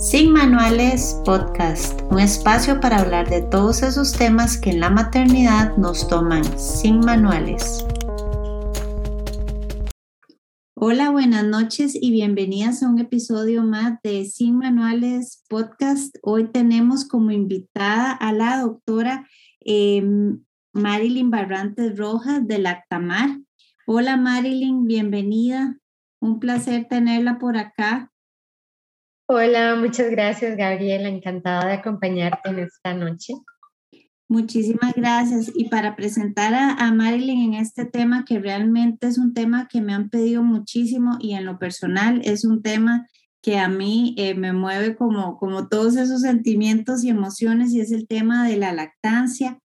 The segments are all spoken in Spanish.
Sin Manuales Podcast, un espacio para hablar de todos esos temas que en la maternidad nos toman sin manuales. Hola, buenas noches y bienvenidas a un episodio más de Sin Manuales Podcast. Hoy tenemos como invitada a la doctora em, Marilyn Barrantes Rojas de Lactamar. Hola Marilyn, bienvenida. Un placer tenerla por acá. Hola, muchas gracias Gabriela, encantada de acompañarte en esta noche. Muchísimas gracias. Y para presentar a, Marilyn en este tema, que realmente es un tema que me han pedido muchísimo y en lo personal es un tema que a mí eh, me mueve como, como todos esos sentimientos y emociones y es el tema de la lactancia.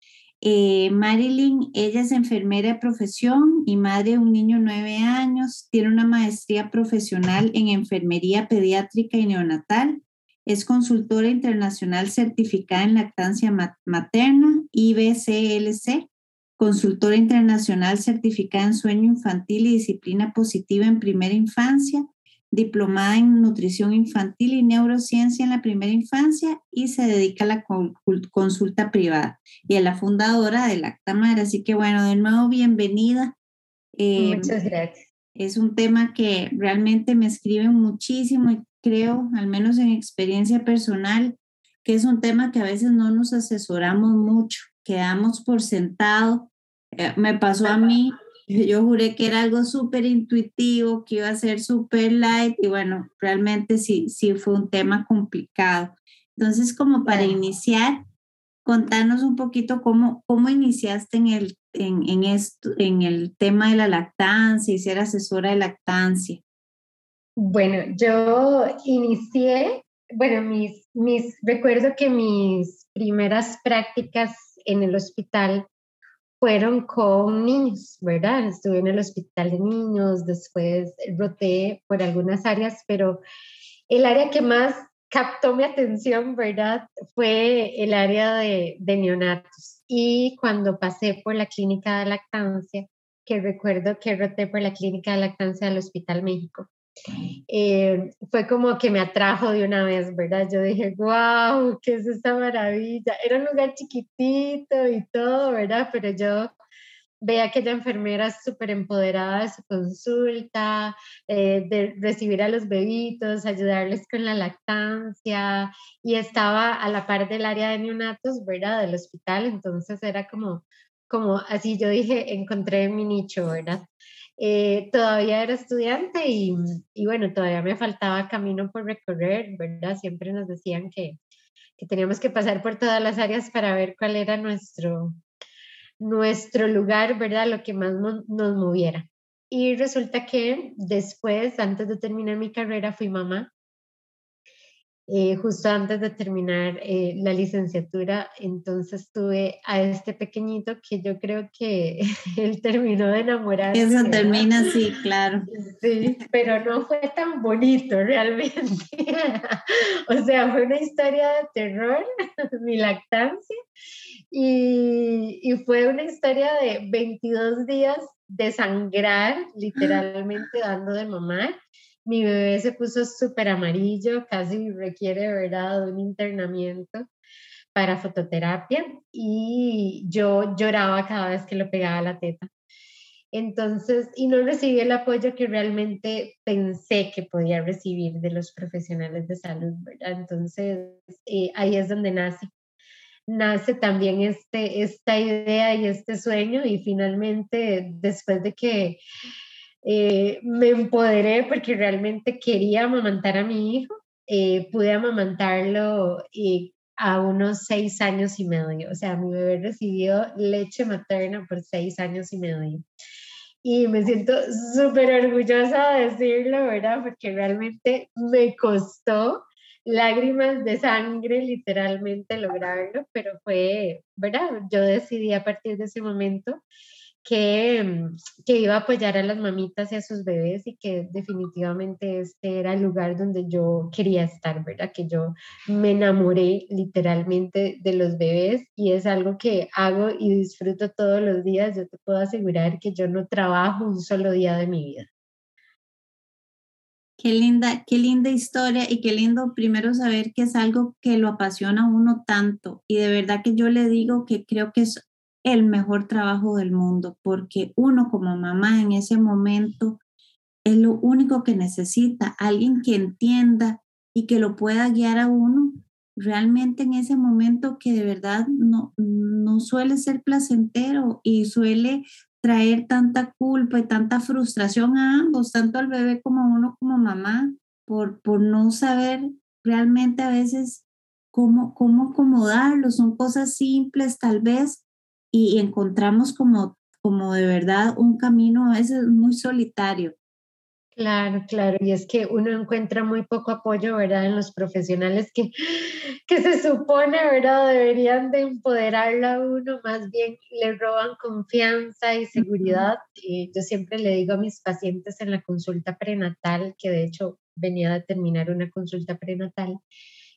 Eh, Marilyn, ella es enfermera de profesión y madre de un niño de nueve años, tiene una maestría profesional en enfermería pediátrica y neonatal, es consultora internacional certificada en lactancia materna, IBCLC, consultora internacional certificada en sueño infantil y disciplina positiva en primera infancia, diplomada en nutrición infantil y neurociencia en la primera infancia y se dedica a la consulta privada y a la fundadora de Lactamar. Así que bueno, de nuevo, bienvenida. Eh, Muchas gracias. Es un tema que realmente me escriben muchísimo y creo, al menos en experiencia personal, que es un tema que a veces no nos asesoramos mucho, quedamos por sentado. Eh, me pasó a mí yo juré que era algo súper intuitivo, que iba a ser súper light y bueno, realmente sí, sí fue un tema complicado. Entonces, como para iniciar, contanos un poquito cómo, cómo iniciaste en el, en, en, esto, en el tema de la lactancia y ser asesora de lactancia. Bueno, yo inicié, bueno, mis, mis, recuerdo que mis primeras prácticas en el hospital fueron con niños, ¿verdad? Estuve en el hospital de niños, después roté por algunas áreas, pero el área que más captó mi atención, ¿verdad? Fue el área de, neonatos. Y cuando pasé por la clínica de lactancia, que recuerdo que roté por la clínica de lactancia del Hospital México, eh, fue como que me atrajo de una vez, ¿verdad? Yo dije, wow, ¿qué es esta maravilla? Era un lugar chiquitito y todo, ¿verdad? Pero yo veía a aquella enfermera súper empoderada de su consulta, eh, de recibir a los bebitos, ayudarles con la lactancia y estaba a la par del área de neonatos, ¿verdad? Del hospital, entonces era como, como así yo dije, encontré mi nicho, ¿verdad? Eh, todavía era estudiante y, y, bueno, todavía me faltaba camino por recorrer, ¿verdad? Siempre nos decían que, que, teníamos que pasar por todas las áreas para ver cuál era nuestro, nuestro lugar, ¿verdad? Lo que más nos moviera. Y resulta que después, antes de terminar mi carrera, fui mamá eh, justo antes de terminar eh, la licenciatura, entonces tuve a este pequeñito que yo creo que él terminó de enamorar. Eso termina así, claro. Sí, pero no fue tan bonito realmente. o sea, fue una historia de terror, mi lactancia, y, y fue una historia de 22 días de sangrar, literalmente dando de mamá mi bebé se puso súper amarillo, casi requiere, ¿verdad?, un internamiento para fototerapia y yo lloraba cada vez que lo pegaba a la teta. Entonces, y no recibí el apoyo que realmente pensé que podía recibir de los profesionales de salud, ¿verdad? Entonces, eh, ahí es donde nace. Nace también este, esta idea y este sueño y finalmente, después de que eh, me empoderé porque realmente quería amamantar a mi hijo. Eh, pude amamantarlo a unos seis años y medio. O sea, mi bebé recibió leche materna por seis años y medio. Y me siento súper orgullosa de decirlo, ¿verdad? Porque realmente me costó lágrimas de sangre literalmente lograrlo, pero fue, ¿verdad? Yo decidí a partir de ese momento que, mm, que, iba a apoyar a las mamitas y a sus bebés y que definitivamente este era el lugar donde yo quería estar, ¿verdad? Que yo me enamoré literalmente de los bebés y es algo que hago y disfruto todos los días. Yo te puedo asegurar que yo no trabajo un solo día de mi vida. Qué linda, qué linda historia y qué lindo primero saber que es algo que lo apasiona uno tanto. Y de verdad que yo le digo que creo que es el mejor trabajo del mundo, porque uno como mamá en ese momento es lo único que necesita, alguien que entienda y que lo pueda guiar a uno realmente en ese momento que de verdad no, no suele ser placentero y suele traer tanta culpa y tanta frustración a ambos, tanto al bebé como a uno como mamá, por, por no saber realmente a veces cómo, cómo acomodarlo. Son cosas simples tal vez y, encontramos como, como de verdad un camino a veces muy solitario. Claro, claro, y es que uno encuentra muy poco apoyo, ¿verdad? En los profesionales que, que se supone, ¿verdad? Deberían de empoderarla a uno, más bien le roban confianza y seguridad. Y yo siempre le digo a mis pacientes en la consulta prenatal, que de hecho venía a terminar una consulta prenatal,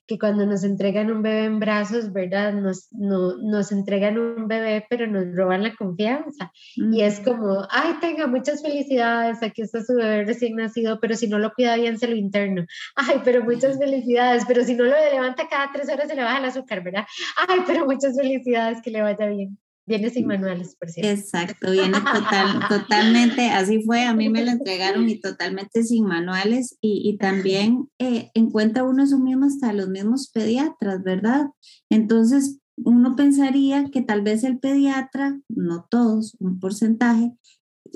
que cuando nos entregan un bebé en brazos, ¿verdad? Nos, no, nos entregan un bebé, pero nos roban la confianza. Y es como, ay, tenga muchas felicidades, aquí está su bebé recién nacido, pero si no lo cuida bien, se lo interno. Ay, pero muchas felicidades, pero si no lo levanta cada tres horas, se le baja el azúcar, ¿verdad? Ay, pero muchas felicidades, que le vaya bien. Viene sin manuales, por cierto. Exacto, viene total, totalmente, así fue, a mí me lo entregaron y totalmente sin manuales y, y también eh, encuentra uno eso mismo hasta los mismos pediatras, ¿verdad? Entonces, uno pensaría que tal vez el pediatra, no todos, un porcentaje,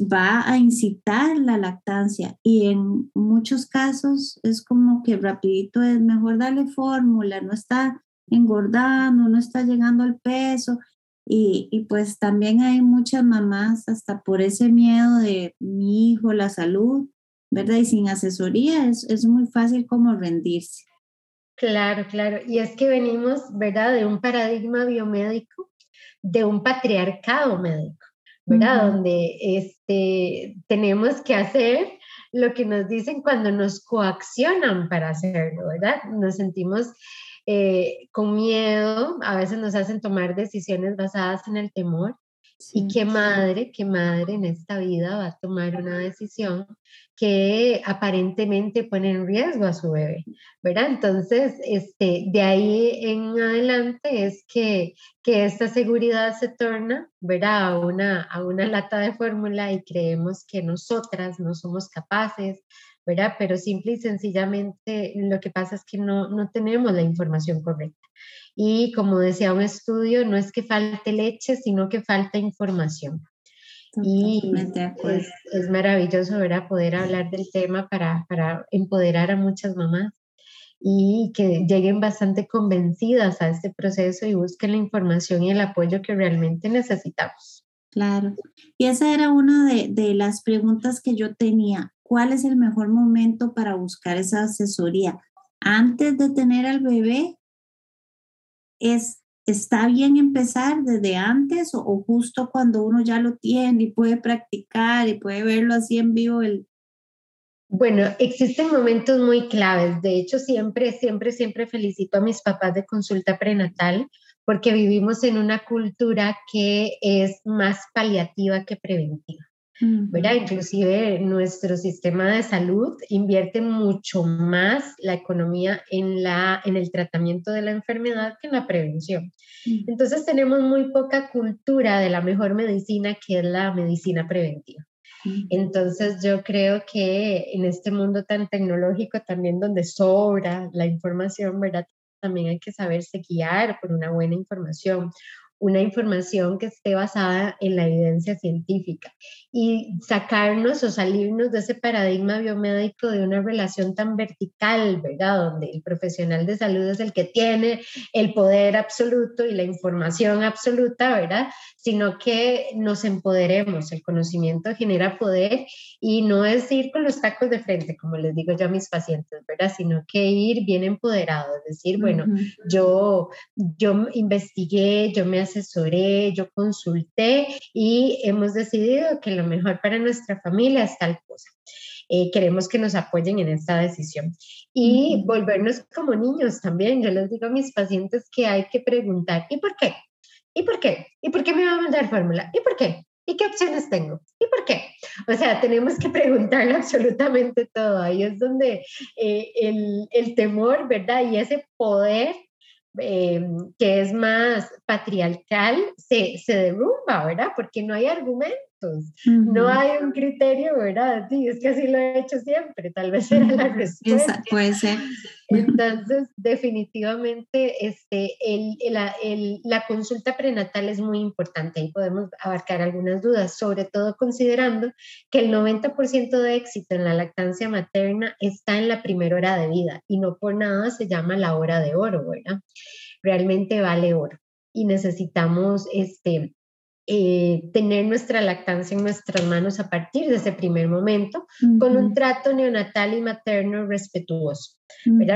va a incitar la lactancia y en muchos casos es como que rapidito es mejor darle fórmula, no está engordando, no está llegando al peso y, pues también hay muchas mamás hasta por ese miedo de mi hijo, la salud, ¿verdad? Y sin asesoría es, es muy fácil como rendirse. Claro, claro. Y es que venimos, ¿verdad? De un paradigma biomédico, de un patriarcado médico, ¿verdad? Donde este, tenemos que hacer lo que nos dicen cuando nos coaccionan para hacerlo, ¿verdad? Nos sentimos eh, con miedo, a veces nos hacen tomar decisiones basadas en el temor. Y qué madre, qué madre en esta vida va a tomar una decisión que aparentemente pone en riesgo a su bebé, ¿verdad? Entonces, este, de ahí en adelante es que, que esta seguridad se torna, ¿verdad? A una, a una lata de fórmula y creemos que nosotras no somos capaces, ¿verdad? Pero simple y sencillamente lo que pasa es que no, no tenemos la información correcta. Y como decía un estudio, no es que falte leche, sino que falta información. Y es, es, maravilloso ¿verdad? poder hablar del tema para, para empoderar a muchas mamás y que lleguen bastante convencidas a este proceso y busquen la información y el apoyo que realmente necesitamos. Claro. Y esa era una de, de las preguntas que yo tenía cuál es el mejor momento para buscar esa asesoría. Antes de tener al bebé, es, ¿está bien empezar desde antes o, justo cuando uno ya lo tiene y puede practicar y puede verlo así en vivo? El... Bueno, existen momentos muy claves. De hecho, siempre, siempre, siempre felicito a mis papás de consulta prenatal porque vivimos en una cultura que es más paliativa que preventiva. ¿Verdad? Inclusive nuestro sistema de salud invierte mucho más la economía en, la, en el tratamiento de la enfermedad que en la prevención. Entonces tenemos muy poca cultura de la mejor medicina que es la medicina preventiva. Entonces yo creo que en este mundo tan tecnológico también donde sobra la información, ¿verdad? También hay que saberse guiar por una buena información una información que esté basada en la evidencia científica y sacarnos o salirnos de ese paradigma biomédico de una relación tan vertical, ¿verdad? Donde el profesional de salud es el que tiene el poder absoluto y la información absoluta, ¿verdad? Sino que nos empoderemos, el conocimiento genera poder y no es ir con los tacos de frente, como les digo yo a mis pacientes, ¿verdad? Sino que ir bien empoderado, es decir, bueno, yo, yo investigué, yo me asesoré, yo consulté y hemos decidido que lo mejor para nuestra familia es tal cosa. Eh, queremos que nos apoyen en esta decisión. Y volvernos como niños también. Yo les digo a mis pacientes que hay que preguntar, ¿y por qué? ¿Y por qué? ¿Y por qué me va a mandar fórmula? ¿Y por qué? ¿Y qué opciones tengo? ¿Y por qué? O sea, tenemos que preguntarle absolutamente todo. Ahí es donde eh, el, el, temor, ¿verdad? Y ese poder eh, que es más patriarcal se, se derrumba, ¿verdad? Porque no hay no hay un criterio, ¿verdad? Sí, es que así lo he hecho siempre, tal vez era la respuesta. puede ser. Entonces, definitivamente, este, el, el, la consulta prenatal es muy importante. Ahí podemos abarcar algunas dudas, sobre todo considerando que el 90% de éxito en la lactancia materna está en la primera hora de vida y no por nada se llama la hora de oro, ¿verdad? Realmente vale oro y necesitamos este, eh, tener nuestra lactancia en nuestras manos a partir de ese primer momento, con un trato neonatal y materno respetuoso,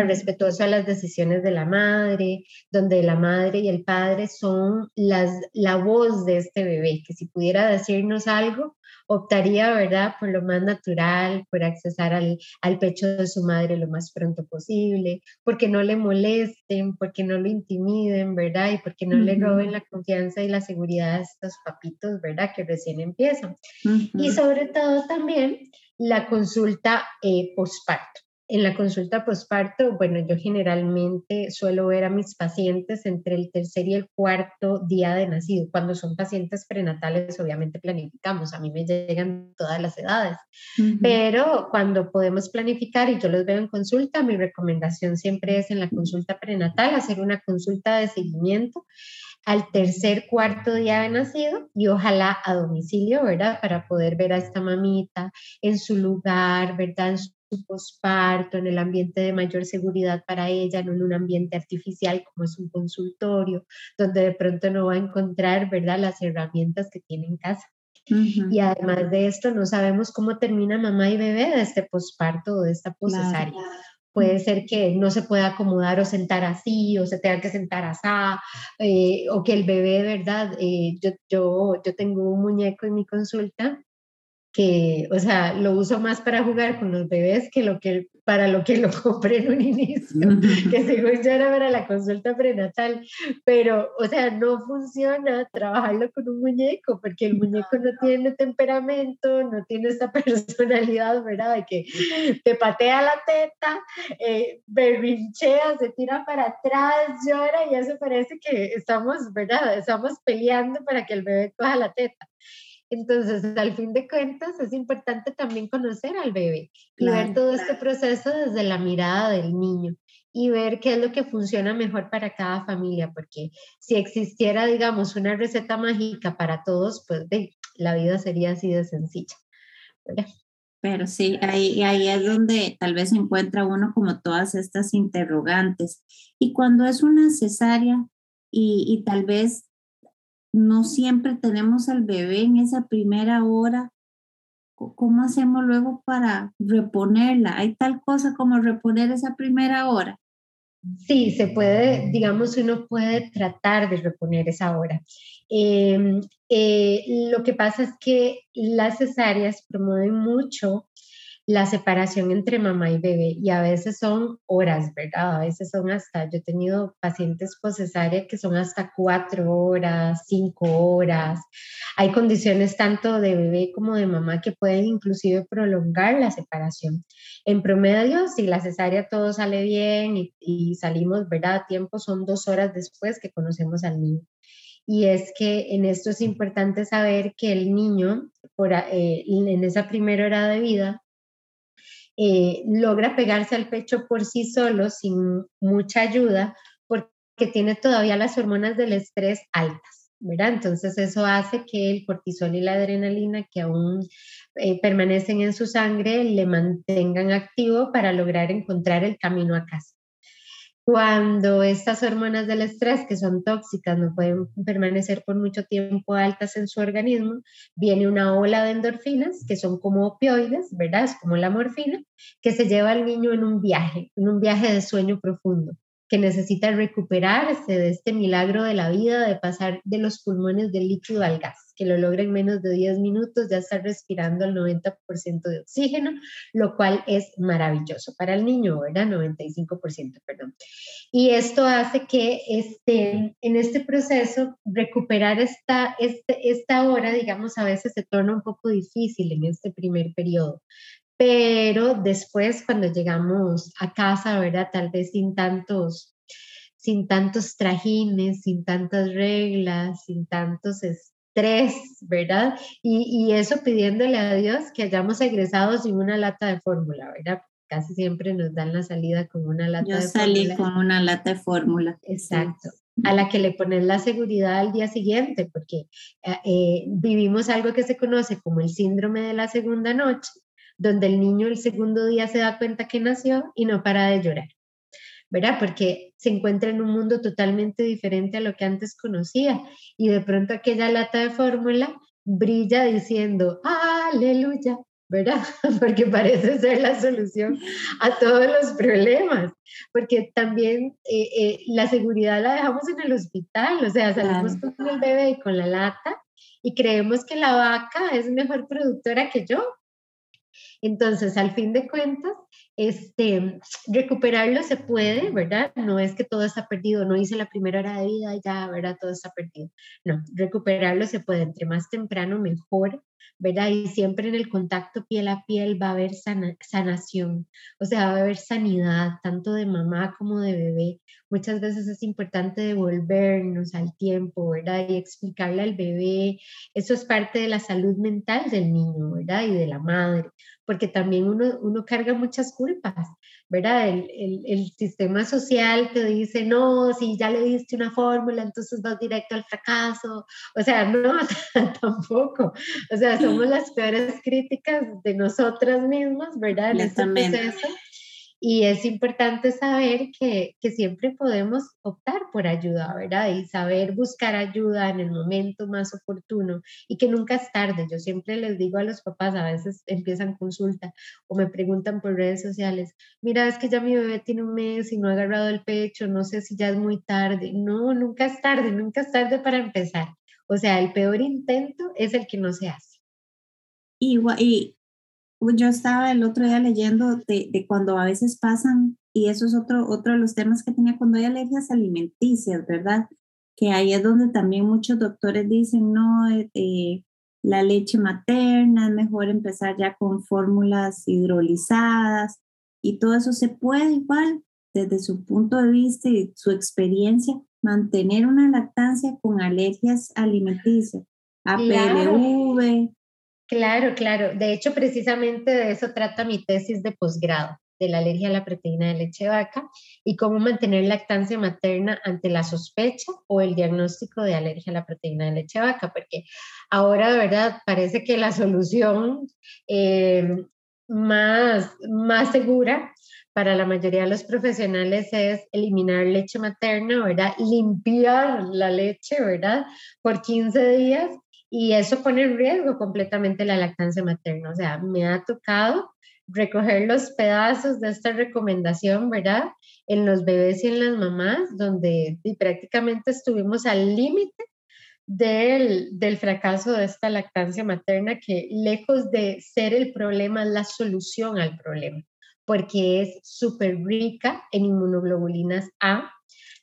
respetuoso a las decisiones de la madre, donde la madre y el padre son las, la voz de este bebé, que si pudiera decirnos algo, optaría, ¿verdad?, por lo más natural, por accesar al, al, pecho de su madre lo más pronto posible, porque no le molesten, porque no lo intimiden, ¿verdad? Y porque no le roben la confianza y la seguridad a estos papitos, ¿verdad?, que recién empiezan. Y sobre todo también la consulta eh, postparto. En la consulta postparto, bueno, yo generalmente suelo ver a mis pacientes entre el tercer y el cuarto día de nacido. Cuando son pacientes prenatales, obviamente planificamos. A mí me llegan todas las edades. Pero cuando podemos planificar y yo los veo en consulta, mi recomendación siempre es en la consulta prenatal hacer una consulta de seguimiento al tercer, cuarto día de nacido y ojalá a domicilio, ¿verdad? Para poder ver a esta mamita en su lugar, ¿verdad? En su posparto, en el ambiente de mayor seguridad para ella, no en un ambiente artificial como es un consultorio, donde de pronto no va a encontrar, ¿verdad?, las herramientas que tiene en casa. Y además de esto, no sabemos cómo termina mamá y bebé de este posparto o de esta poscesaria. Puede ser que no se pueda acomodar o sentar así, o se tenga que sentar así, eh, o que el bebé, ¿verdad? Eh, yo, yo, yo tengo un muñeco en mi consulta que, o sea, lo uso más para jugar con los bebés que, lo que para lo que lo compré en un inicio, que según yo era para la consulta prenatal, pero, o sea, no funciona trabajarlo con un muñeco, porque el muñeco no tiene temperamento, no tiene esa personalidad, ¿verdad? De que te patea la teta, eh, berrinchea, se tira para atrás, llora y eso parece que estamos, ¿verdad? Estamos peleando para que el bebé coja la teta. Entonces, al fin de cuentas, es importante también conocer al bebé y ver todo este proceso desde la mirada del niño y ver qué es lo que funciona mejor para cada familia, porque si existiera, digamos, una receta mágica para todos, pues la vida sería así de sencilla. Pero sí, ahí, ahí es donde tal vez encuentra uno como todas estas interrogantes. Y cuando es una cesárea y, y tal vez no siempre tenemos al bebé en esa primera hora. ¿Cómo hacemos luego para reponerla? ¿Hay tal cosa como reponer esa primera hora? Sí, se puede, digamos, uno puede tratar de reponer esa hora. Em, eh, lo que pasa es que las cesáreas promueven mucho la separación entre mamá y bebé y a veces son horas, ¿verdad? A veces son hasta, yo he tenido pacientes cesárea que son hasta cuatro horas, cinco horas. Hay condiciones tanto de bebé como de mamá que pueden inclusive prolongar la separación. En promedio, si la cesárea todo sale bien y, salimos, ¿verdad? A tiempo son dos horas después que conocemos al niño y es que en esto es importante saber que el niño, por, eh, en esa primera hora de vida, eh, logra pegarse al pecho por sí solo, sin mucha ayuda, porque tiene todavía las hormonas del estrés altas. Entonces eso hace que el cortisol y la adrenalina que aún eh, permanecen en su sangre le mantengan activo para lograr encontrar el camino a casa. Cuando estas hormonas del estrés, que son tóxicas, no pueden permanecer por mucho tiempo altas en su organismo, viene una ola de endorfinas, que son como opioides, ¿verdad? Es como la morfina, que se lleva al niño en un viaje, en un viaje de sueño profundo que necesita recuperarse de este milagro de la vida, de pasar de los pulmones del líquido al gas, que lo logra en menos de 10 minutos, ya está respirando el 90% de oxígeno, lo cual es maravilloso para el niño, ¿verdad? 95%, perdón. Y esto hace que este, en este proceso recuperar esta, este, esta hora, digamos, a veces se torna un poco difícil en este primer periodo pero después cuando llegamos a casa, ¿verdad? Tal vez sin tantos, sin tantos trajines, sin tantas reglas, sin tantos estrés, ¿verdad? Y, y eso pidiéndole a Dios que hayamos egresado sin una lata de fórmula, ¿verdad? Casi siempre nos dan la salida con una lata Yo salí con una lata de fórmula. Exacto. a la que le pones la seguridad al día siguiente, porque eh, eh, vivimos algo que se conoce como el síndrome de la segunda noche, donde el niño el segundo día se da cuenta que nació y no para de llorar, ¿verdad? Porque se encuentra en un mundo totalmente diferente a lo que antes conocía y de pronto aquella lata de fórmula brilla diciendo, aleluya, ¿verdad? Porque parece ser la solución a todos los problemas, porque también eh, eh, la seguridad la dejamos en el hospital, o sea, salimos con el bebé y con la lata y creemos que la vaca es mejor productora que yo, entonces, al fin de cuentas, este, recuperarlo se puede, ¿verdad? No es que todo está perdido, no hice la primera hora de vida ya, ¿verdad? Todo está perdido. No, recuperarlo se puede, entre más temprano mejor, ¿verdad? Y siempre en el contacto piel a piel va a haber sanación, o sea, va a haber sanidad, tanto de mamá como de bebé. Muchas veces es importante devolvernos al tiempo, ¿verdad? Y explicarle al bebé, eso es parte de la salud mental del niño, ¿verdad? Y de la madre porque también uno, uno carga muchas culpas, ¿verdad? El, el, el, sistema social te dice, no, si ya le diste una fórmula, entonces vas directo al fracaso. O sea, no, tampoco. O sea, somos las peores críticas de nosotras mismas, ¿verdad? En este proceso. Y es importante saber que, que, siempre podemos optar por ayuda, ¿verdad? Y saber buscar ayuda en el momento más oportuno y que nunca es tarde. Yo siempre les digo a los papás, a veces empiezan consulta o me preguntan por redes sociales, mira, es que ya mi bebé tiene un mes y no ha agarrado el pecho, no sé si ya es muy tarde. No, nunca es tarde, nunca es tarde para empezar. O sea, el peor intento es el que no se hace. Y, y yo estaba el otro día leyendo de, de, cuando a veces pasan, y eso es otro, otro de los temas que tenía cuando hay alergias alimenticias, ¿verdad? Que ahí es donde también muchos doctores dicen, no, eh, eh, la leche materna, es mejor empezar ya con fórmulas hidrolizadas, y todo eso se puede igual, desde su punto de vista y su experiencia, mantener una lactancia con alergias alimenticias, APLV, Claro, claro. De hecho, precisamente de eso trata mi tesis de posgrado, de la alergia a la proteína de leche vaca y cómo mantener lactancia materna ante la sospecha o el diagnóstico de alergia a la proteína de leche vaca, porque ahora de verdad parece que la solución eh, más, más segura para la mayoría de los profesionales es eliminar leche materna, ¿verdad? Limpiar la leche, ¿verdad? Por 15 días y eso pone en riesgo completamente la lactancia materna. O sea, me ha tocado recoger los pedazos de esta recomendación, ¿verdad? En los bebés y en las mamás, donde prácticamente estuvimos al límite del, del, fracaso de esta lactancia materna, que lejos de ser el problema, es la solución al problema, porque es súper rica en inmunoglobulinas A,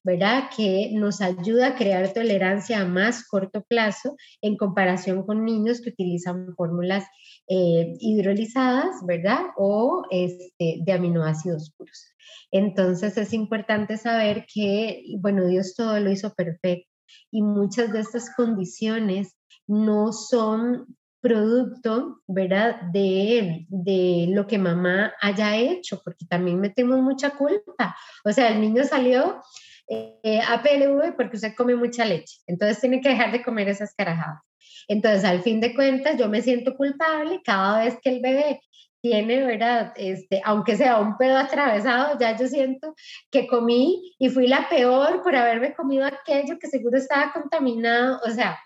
¿verdad? Que nos ayuda a crear tolerancia a más corto plazo en comparación con niños que utilizan fórmulas eh, hidrolizadas, ¿verdad? O este, de aminoácidos puros. Entonces es importante saber que, bueno, Dios todo lo hizo perfecto y muchas de estas condiciones no son producto, ¿verdad? De, de, lo que mamá haya hecho, porque también metemos mucha culpa. O sea, el niño salió eh, APLV porque usted come mucha leche, entonces tiene que dejar de comer esas carajadas. Entonces, al fin de cuentas, yo me siento culpable cada vez que el bebé tiene, ¿verdad? Este, aunque sea un pedo atravesado, ya yo siento que comí y fui la peor por haberme comido aquello que seguro estaba contaminado. O sea,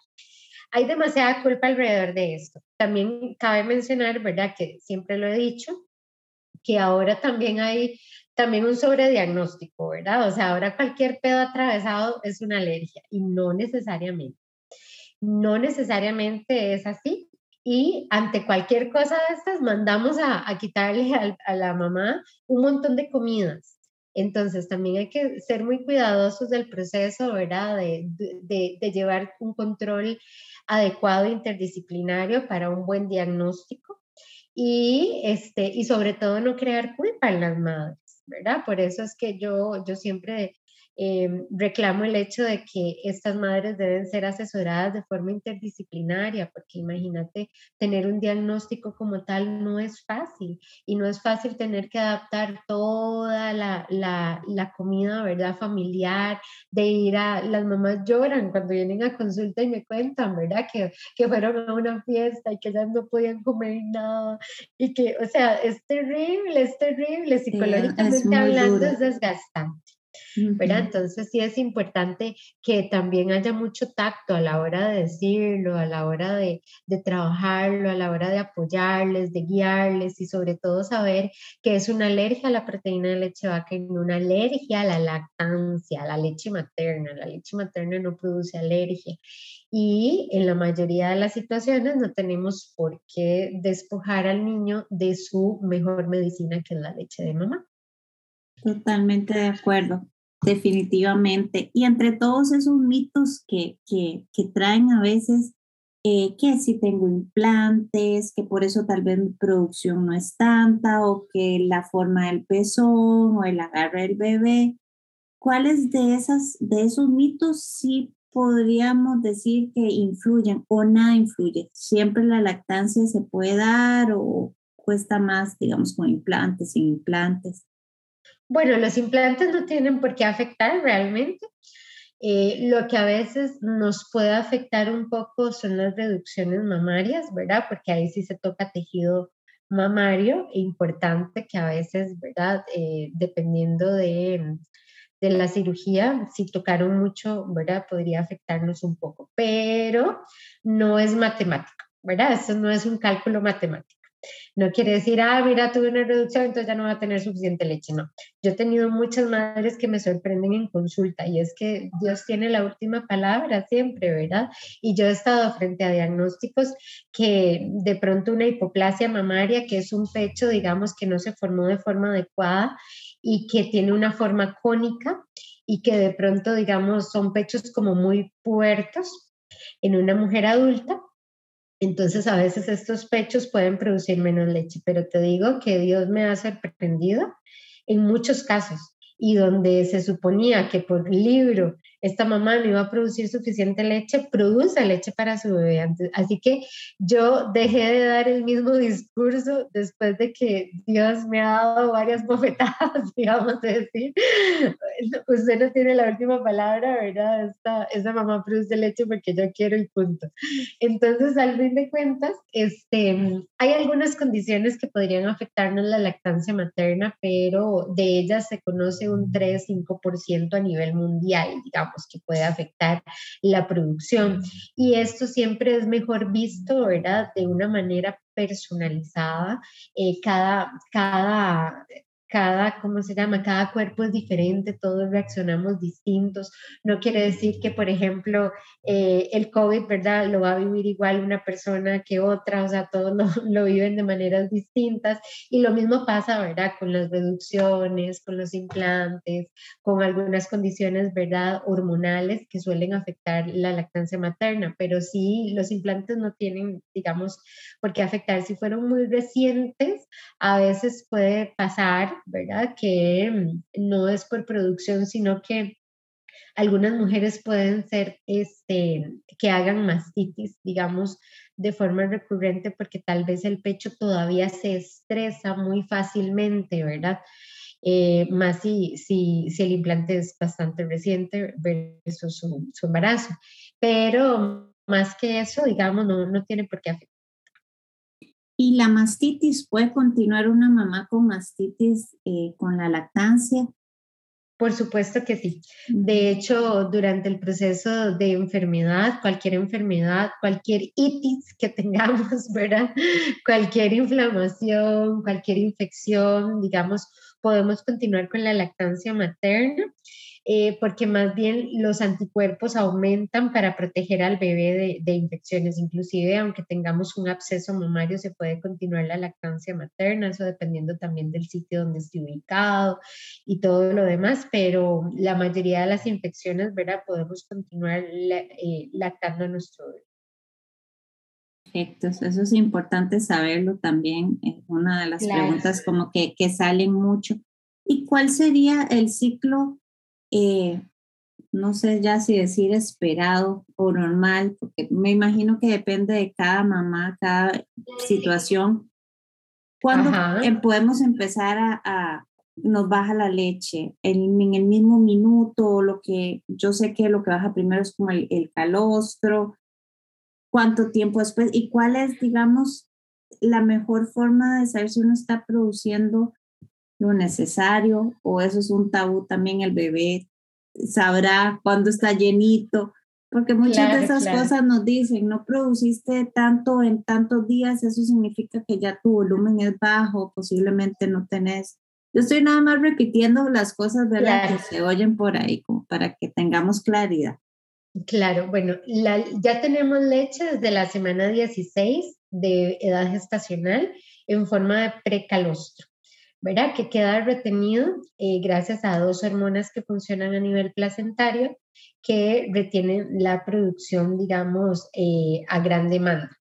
hay demasiada culpa alrededor de esto. También cabe mencionar, ¿verdad? Que siempre lo he dicho, que ahora también hay también un sobrediagnóstico, ¿verdad? O sea, ahora cualquier pedo atravesado es una alergia y no necesariamente. No necesariamente es así. Y ante cualquier cosa de estas, mandamos a, quitarle a, la mamá un montón de comidas. Entonces, también hay que ser muy cuidadosos del proceso, ¿verdad? De, de, de llevar un control adecuado interdisciplinario para un buen diagnóstico y, este, y sobre todo no crear culpa en las madres, ¿verdad? Por eso es que yo, yo siempre Em, reclamo el hecho de que estas madres deben ser asesoradas de forma interdisciplinaria, porque imagínate, tener un diagnóstico como tal no es fácil y no es fácil tener que adaptar toda la, la, la comida, ¿verdad? Familiar, de ir a, las mamás lloran cuando vienen a consulta y me cuentan, ¿verdad? Que, que fueron a una fiesta y que ya no podían comer nada y que, o sea, es terrible, es terrible, psicológicamente hablando es desgastante. ¿Verdad? Entonces sí es importante que también haya mucho tacto a la hora de decirlo, a la hora de, de, trabajarlo, a la hora de apoyarles, de guiarles y sobre todo saber que es una alergia a la proteína de leche vaca y no una alergia a la lactancia, a la leche materna. La leche materna no produce alergia y en la mayoría de las situaciones no tenemos por qué despojar al niño de su mejor medicina que es la leche de mamá. Totalmente de acuerdo, definitivamente. Y entre todos esos mitos que, que, traen a veces, eh, que si tengo implantes, que por eso tal vez mi producción no es tanta, o que la forma del pezón o el agarre del bebé, ¿cuáles de, esas, de esos mitos sí podríamos decir que influyen o nada influye? ¿Siempre la lactancia se puede dar o cuesta más, digamos, con implantes, sin implantes? Bueno, los implantes no tienen por qué afectar realmente. Eh, lo que a veces nos puede afectar un poco son las reducciones mamarias, ¿verdad? Porque ahí sí se toca tejido mamario, importante que a veces, ¿verdad? Eh, dependiendo de, de la cirugía, si tocaron mucho, ¿verdad? Podría afectarnos un poco, pero no es matemática, ¿verdad? Eso no es un cálculo matemático. No quiere decir, ah, mira, tuve una reducción, entonces ya no va a tener suficiente leche. No, yo he tenido muchas madres que me sorprenden en consulta y es que Dios tiene la última palabra siempre, ¿verdad? Y yo he estado frente a diagnósticos que de pronto una hipoplasia mamaria, que es un pecho, digamos, que no se formó de forma adecuada y que tiene una forma cónica y que de pronto, digamos, son pechos como muy puertos en una mujer adulta entonces a veces estos pechos pueden producir menos leche, pero te digo que Dios me ha sorprendido en muchos casos y donde se suponía que por libro esta mamá no iba a producir suficiente leche, produce leche para su bebé. Así que yo dejé de dar el mismo discurso después de que Dios me ha dado varias bofetadas, digamos decir. Usted no tiene la última palabra, ¿verdad? Esta, esa mamá produce leche porque yo quiero el punto. Entonces, al fin de cuentas, este, hay algunas condiciones que podrían afectarnos la lactancia materna, pero de ellas se conoce un 3-5% a nivel mundial, digamos que puede afectar la producción. Y esto siempre es mejor visto, ¿verdad? De una manera personalizada. Eh, cada, cada cada, ¿cómo se llama? Cada cuerpo es diferente, todos reaccionamos distintos. No quiere decir que, por ejemplo, eh, el COVID, ¿verdad? Lo va a vivir igual una persona que otra, o sea, todos lo, lo, viven de maneras distintas. Y lo mismo pasa, ¿verdad? Con las reducciones, con los implantes, con algunas condiciones, ¿verdad? Hormonales que suelen afectar la lactancia materna, pero sí, los implantes no tienen, digamos, por qué afectar. Si fueron muy recientes, a veces puede pasar ¿verdad? Que mm, no es por producción, sino que algunas mujeres pueden ser, este, que hagan mastitis, digamos, de forma recurrente porque tal vez el pecho todavía se estresa muy fácilmente, ¿verdad? Eh, más si, si, si, el implante es bastante reciente versus su, su embarazo. Pero más que eso, digamos, no, no tiene por qué afectar ¿Y la mastitis puede continuar una mamá con mastitis eh, con la lactancia? Por supuesto que sí. De hecho, durante el proceso de enfermedad, cualquier enfermedad, cualquier itis que tengamos, ¿verdad? Cualquier inflamación, cualquier infección, digamos, podemos continuar con la lactancia materna. Eh, porque más bien los anticuerpos aumentan para proteger al bebé de, infecciones. Inclusive, aunque tengamos un absceso mamario, se puede continuar la lactancia materna, eso dependiendo también del sitio donde esté ubicado y todo lo demás, pero la mayoría de las infecciones, ¿verdad? Podemos continuar eh, lactando a nuestro bebé. Perfecto, eso es importante saberlo también. Es una de las preguntas como que, que salen mucho. ¿Y cuál sería el ciclo eh, no sé ya si decir esperado o normal, porque me imagino que depende de cada mamá, cada situación. ¿Cuándo em, podemos empezar a, nos baja la leche? ¿En, ¿En, el mismo minuto? Lo que yo sé que lo que baja primero es como el, el calostro. ¿Cuánto tiempo después? ¿Y cuál es, digamos, la mejor forma de saber si uno está produciendo lo necesario o eso es un tabú también el bebé sabrá cuándo está llenito, porque muchas de esas cosas nos dicen, no produciste tanto en tantos días, eso significa que ya tu volumen es bajo, posiblemente no tenés. Yo estoy nada más repitiendo las cosas ¿verdad? que se oyen por ahí, como para que tengamos claridad. Claro, bueno, ya tenemos leche desde la semana 16 de edad gestacional en forma de precalostro. ¿Verdad? Que queda retenido eh, gracias a dos hormonas que funcionan a nivel placentario que retienen la producción, digamos, eh, a gran demanda.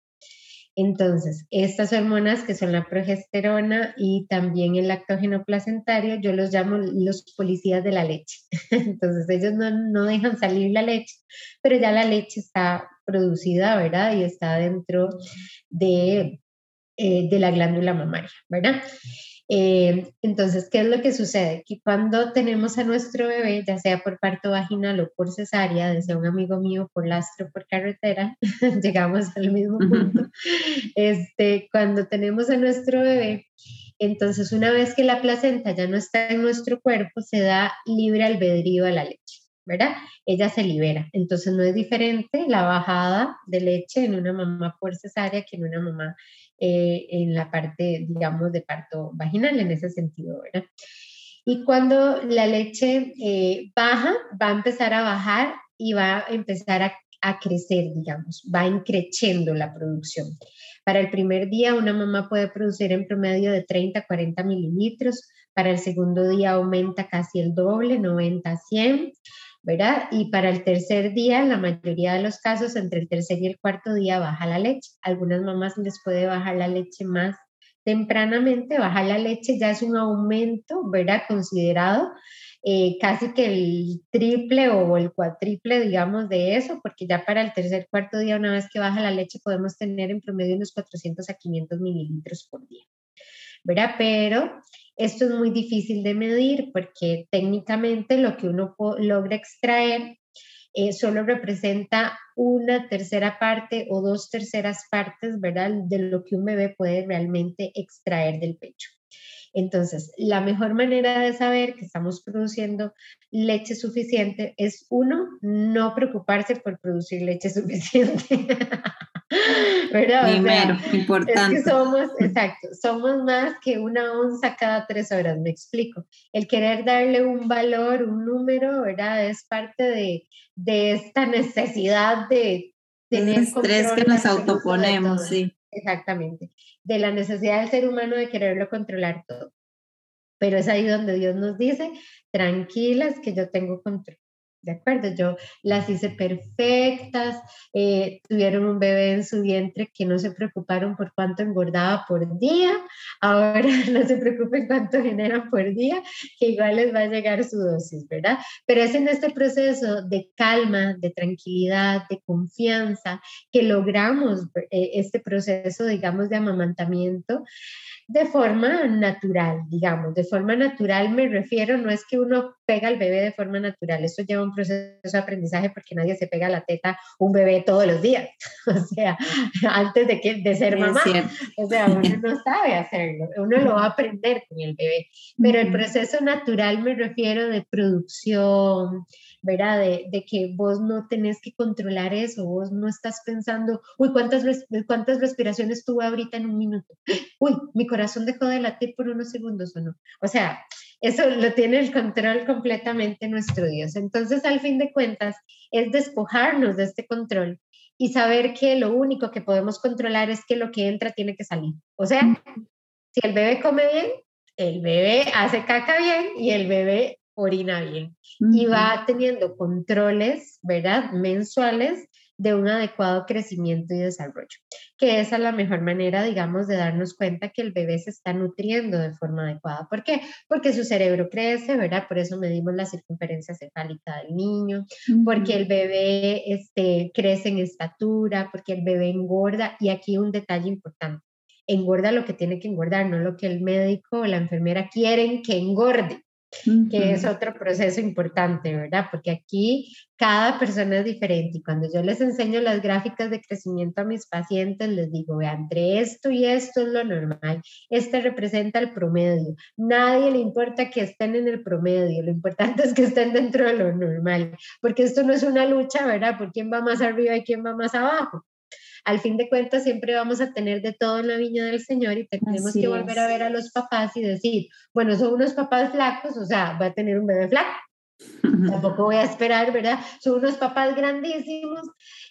Entonces, estas hormonas que son la progesterona y también el lactógeno placentario, yo los llamo los policías de la leche. Entonces, ellos no, no dejan salir la leche, pero ya la leche está producida, ¿verdad? Y está dentro de, eh, de la glándula mamaria, ¿verdad? Eh, entonces, ¿qué es lo que sucede? Que cuando tenemos a nuestro bebé, ya sea por parto vaginal o por cesárea, desde un amigo mío por lastro, por carretera, llegamos al mismo punto. Este, cuando tenemos a nuestro bebé, entonces una vez que la placenta ya no está en nuestro cuerpo, se da libre albedrío a la leche. ¿verdad? Ella se libera. Entonces no es diferente la bajada de leche en una mamá por cesárea que en una mamá eh, en la parte, digamos, de parto vaginal, en ese sentido, ¿verdad? Y cuando la leche eh, baja, va a empezar a bajar y va a empezar a, a crecer, digamos, va increciendo la producción. Para el primer día, una mamá puede producir en promedio de 30 a 40 mililitros. Para el segundo día aumenta casi el doble, 90 a 100. ¿Verdad? Y para el tercer día, la mayoría de los casos, entre el tercer y el cuarto día baja la leche. Algunas mamás les puede bajar la leche más tempranamente, bajar la leche ya es un aumento, ¿verdad? Considerado eh, casi que el triple o el cuatriple, digamos, de eso, porque ya para el tercer, cuarto día, una vez que baja la leche, podemos tener en promedio unos 400 a 500 mililitros por día, ¿verdad? Pero esto es muy difícil de medir porque técnicamente lo que uno logra extraer eh, solo representa una tercera parte o dos terceras partes, ¿verdad? De lo que un bebé puede realmente extraer del pecho. Entonces, la mejor manera de saber que estamos produciendo leche suficiente es uno, no preocuparse por producir leche suficiente. ¿Verdad? Primero, importante. Es que somos, exacto, somos más que una onza cada tres horas, me explico. El querer darle un valor, un número, ¿verdad? Es parte de, de esta necesidad de tener... El estrés que nos autoponemos, sí. Exactamente. De la necesidad del ser humano de quererlo controlar todo. Pero es ahí donde Dios nos dice, tranquilas que yo tengo control. ¿De acuerdo? Yo las hice perfectas, eh, tuvieron un bebé en su vientre que no se preocuparon por cuánto engordaba por día, ahora no se preocupen cuánto genera por día, que igual les va a llegar su dosis, ¿verdad? Pero es en este proceso de calma, de tranquilidad, de confianza, que logramos eh, este proceso, digamos, de amamantamiento de forma natural, digamos. De forma natural me refiero, no es que uno pega al bebé de forma natural, eso lleva un proceso de aprendizaje porque nadie se pega a la teta un bebé todos los días, o sea, antes de, que, de ser mamá. O sea, uno no sabe hacerlo, uno lo va a aprender con el bebé. Pero el proceso natural me refiero de producción, ¿verdad? De, de, que vos no tenés que controlar eso, vos no estás pensando, uy, ¿cuántas, cuántas respiraciones tuve ahorita en un minuto? Uy, mi corazón dejó de latir por unos segundos o no. O sea, Eso lo tiene el control completamente nuestro Dios. Entonces, al fin de cuentas, es despojarnos de este control y saber que lo único que podemos controlar es que lo que entra tiene que salir. O sea, si el bebé come bien, el bebé hace caca bien y el bebé orina bien. Y va teniendo controles, ¿verdad? Mensuales de un adecuado crecimiento y desarrollo, que esa es la mejor manera, digamos, de darnos cuenta que el bebé se está nutriendo de forma adecuada. ¿Por qué? Porque su cerebro crece, ¿verdad? Por eso medimos la circunferencia cefálica del niño, porque el bebé este, crece en estatura, porque el bebé engorda. Y aquí un detalle importante, engorda lo que tiene que engordar, no lo que el médico o la enfermera quieren que engorde que es otro proceso importante, ¿verdad? Porque aquí cada persona es diferente y cuando yo les enseño las gráficas de crecimiento a mis pacientes, les digo, vean, entre esto y esto es lo normal, este representa el promedio, nadie le importa que estén en el promedio, lo importante es que estén dentro de lo normal, porque esto no es una lucha, ¿verdad? Por quién va más arriba y quién va más abajo al fin de cuentas siempre vamos a tener de todo en la viña del Señor y tenemos que volver a ver a los papás y decir, bueno, son unos papás flacos, o sea, va a tener un bebé flaco. Tampoco voy a esperar, ¿verdad? Son unos papás grandísimos,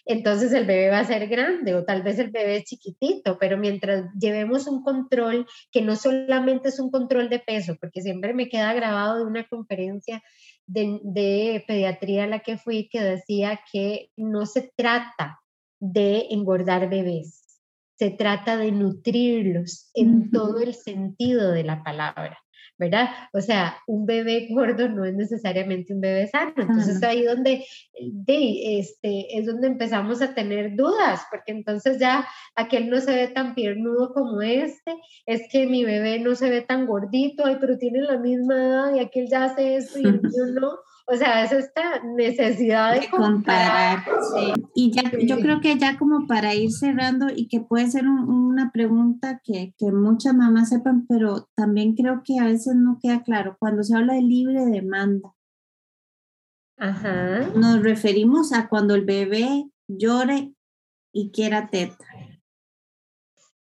entonces el bebé va a ser grande o tal vez el bebé es chiquitito, pero mientras llevemos un control que no solamente es un control de peso, porque siempre me queda grabado de una conferencia de, de pediatría a la que fui que decía que no se trata de engordar bebés. Se trata de nutrirlos en todo el sentido de la palabra, ¿verdad? O sea, un bebé gordo no es necesariamente un bebé sano. Entonces ahí donde de, este, es donde empezamos a tener dudas, porque entonces ya aquel no se ve tan piernudo como este, es que mi bebé no se ve tan gordito, ay, pero tiene la misma edad y aquel ya hace esto y mío no. O sea, es esta necesidad de, comparar. Y ya, yo creo que ya como para ir cerrando y que puede ser una pregunta que, que muchas mamás sepan, pero también creo que a veces no queda claro. Cuando se habla de libre demanda, Ajá. nos referimos a cuando el bebé llore y quiera teta.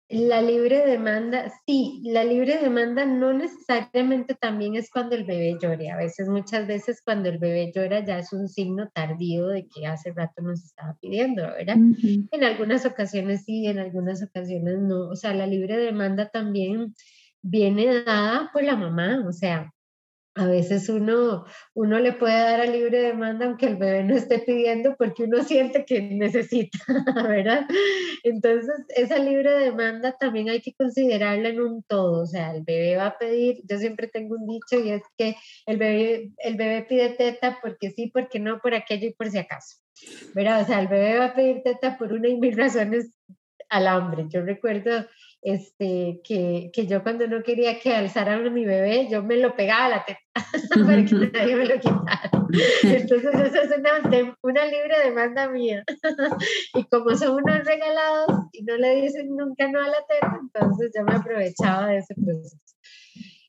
La libre demanda, sí, la libre demanda no necesariamente también es cuando el bebé llore. A veces, muchas veces cuando el bebé llora ya es un signo tardío de que hace rato nos estaba pidiendo, ¿verdad? En algunas ocasiones sí, en algunas ocasiones no. O sea, la libre demanda también viene dada por la mamá, o sea, a veces uno, uno le puede dar a libre demanda aunque el bebé no esté pidiendo porque uno siente que necesita, ¿verdad? Entonces, esa libre demanda también hay que considerarla en un todo, o sea, el bebé va a pedir, yo siempre tengo un dicho y es que el bebé, el bebé pide teta porque sí, porque no, por aquello y por si acaso, ¿verdad? O sea, el bebé va a pedir teta por una y mil razones al hambre. Yo recuerdo este, que, que, yo cuando no quería que alzaran a mi bebé, yo me lo pegaba a la teta para que nadie me lo quitara. Entonces esa es una, una libre demanda mía. y como son unos regalados y no le dicen nunca no a la teta, entonces yo me aprovechaba de ese proceso.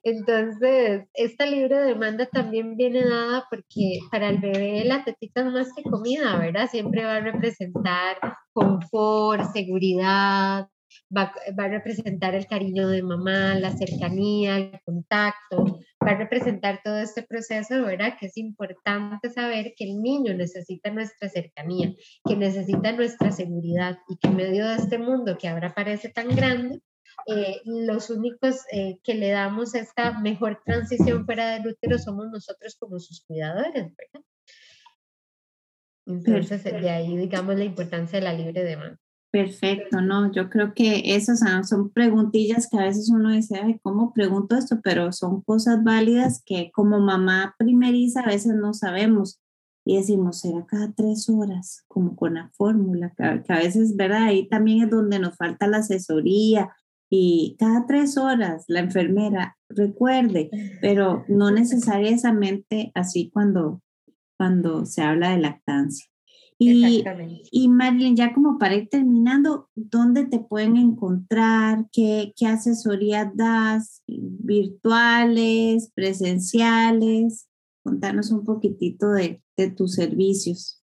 Entonces, esta libre demanda también viene dada porque para el bebé la tetita es más que comida, ¿verdad? Siempre va a representar confort, seguridad, va, a representar el cariño de mamá, la cercanía, el contacto, va a representar todo este proceso, ¿verdad? Que es importante saber que el niño necesita nuestra cercanía, que necesita nuestra seguridad y que en medio de este mundo que ahora parece tan grande, eh, los únicos eh, que le damos esta mejor transición fuera del útero somos nosotros como sus cuidadores, ¿verdad? Entonces, de ahí, digamos, la importancia de la libre demanda. Perfecto, no, yo creo que esas son preguntillas que a veces uno dice, ¿cómo pregunto esto? Pero son cosas válidas que como mamá primeriza a veces no sabemos y decimos, será cada tres horas, como con la fórmula, que, a veces, ¿verdad? Ahí también es donde nos falta la asesoría y cada tres horas la enfermera recuerde, pero no necesariamente así cuando, cuando se habla de lactancia. Y, y Marilyn, ya como para ir terminando, ¿dónde te pueden encontrar? ¿Qué, qué asesorías das? ¿Virtuales, presenciales? Contanos un poquitito de, de tus servicios.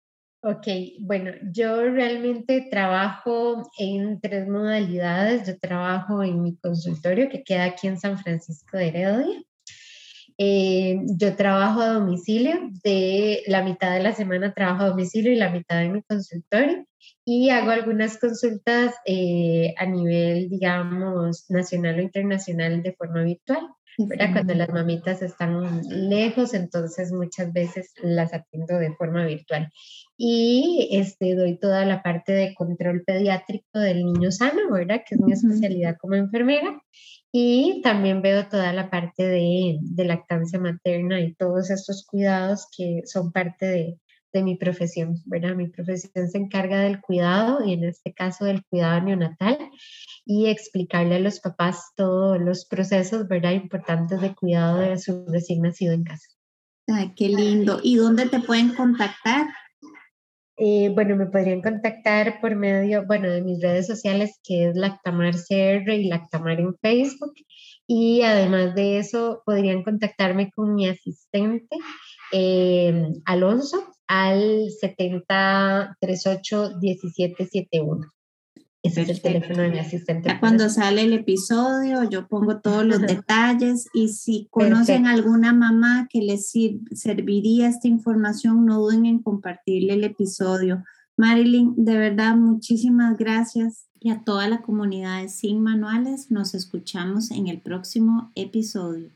Ok, bueno, yo realmente trabajo en tres modalidades. Yo trabajo en mi consultorio que queda aquí en San Francisco de Heredia Eh, yo trabajo a domicilio, de la mitad de la semana trabajo a domicilio y la mitad en mi consultorio y hago algunas consultas eh, a nivel, digamos, nacional o internacional de forma virtual. Cuando las mamitas están lejos, entonces muchas veces las atiendo de forma virtual. Y este, doy toda la parte de control pediátrico del niño sano, ¿verdad? Que es mi especialidad como enfermera. Y también veo toda la parte de, de lactancia materna y todos estos cuidados que son parte de, de mi profesión, ¿verdad? Mi profesión se encarga del cuidado y en este caso del cuidado neonatal y explicarle a los papás todos los procesos, ¿verdad? Importantes de cuidado de su recién nacido en casa. Ay, qué lindo. ¿Y dónde te pueden contactar? Eh, bueno, me podrían contactar por medio, bueno, de mis redes sociales, que es Lactamar CR y Lactamar en Facebook. Y además de eso, podrían contactarme con mi asistente, eh, Alonso, al 7038 1771. Ese es el teléfono de mi asistente. cuando sale el episodio, yo pongo todos los detalles y si conocen alguna mamá que les serviría esta información, no duden en compartirle el episodio. Marilyn, de verdad, muchísimas gracias y a toda la comunidad de Sin Manuales, nos escuchamos en el próximo episodio.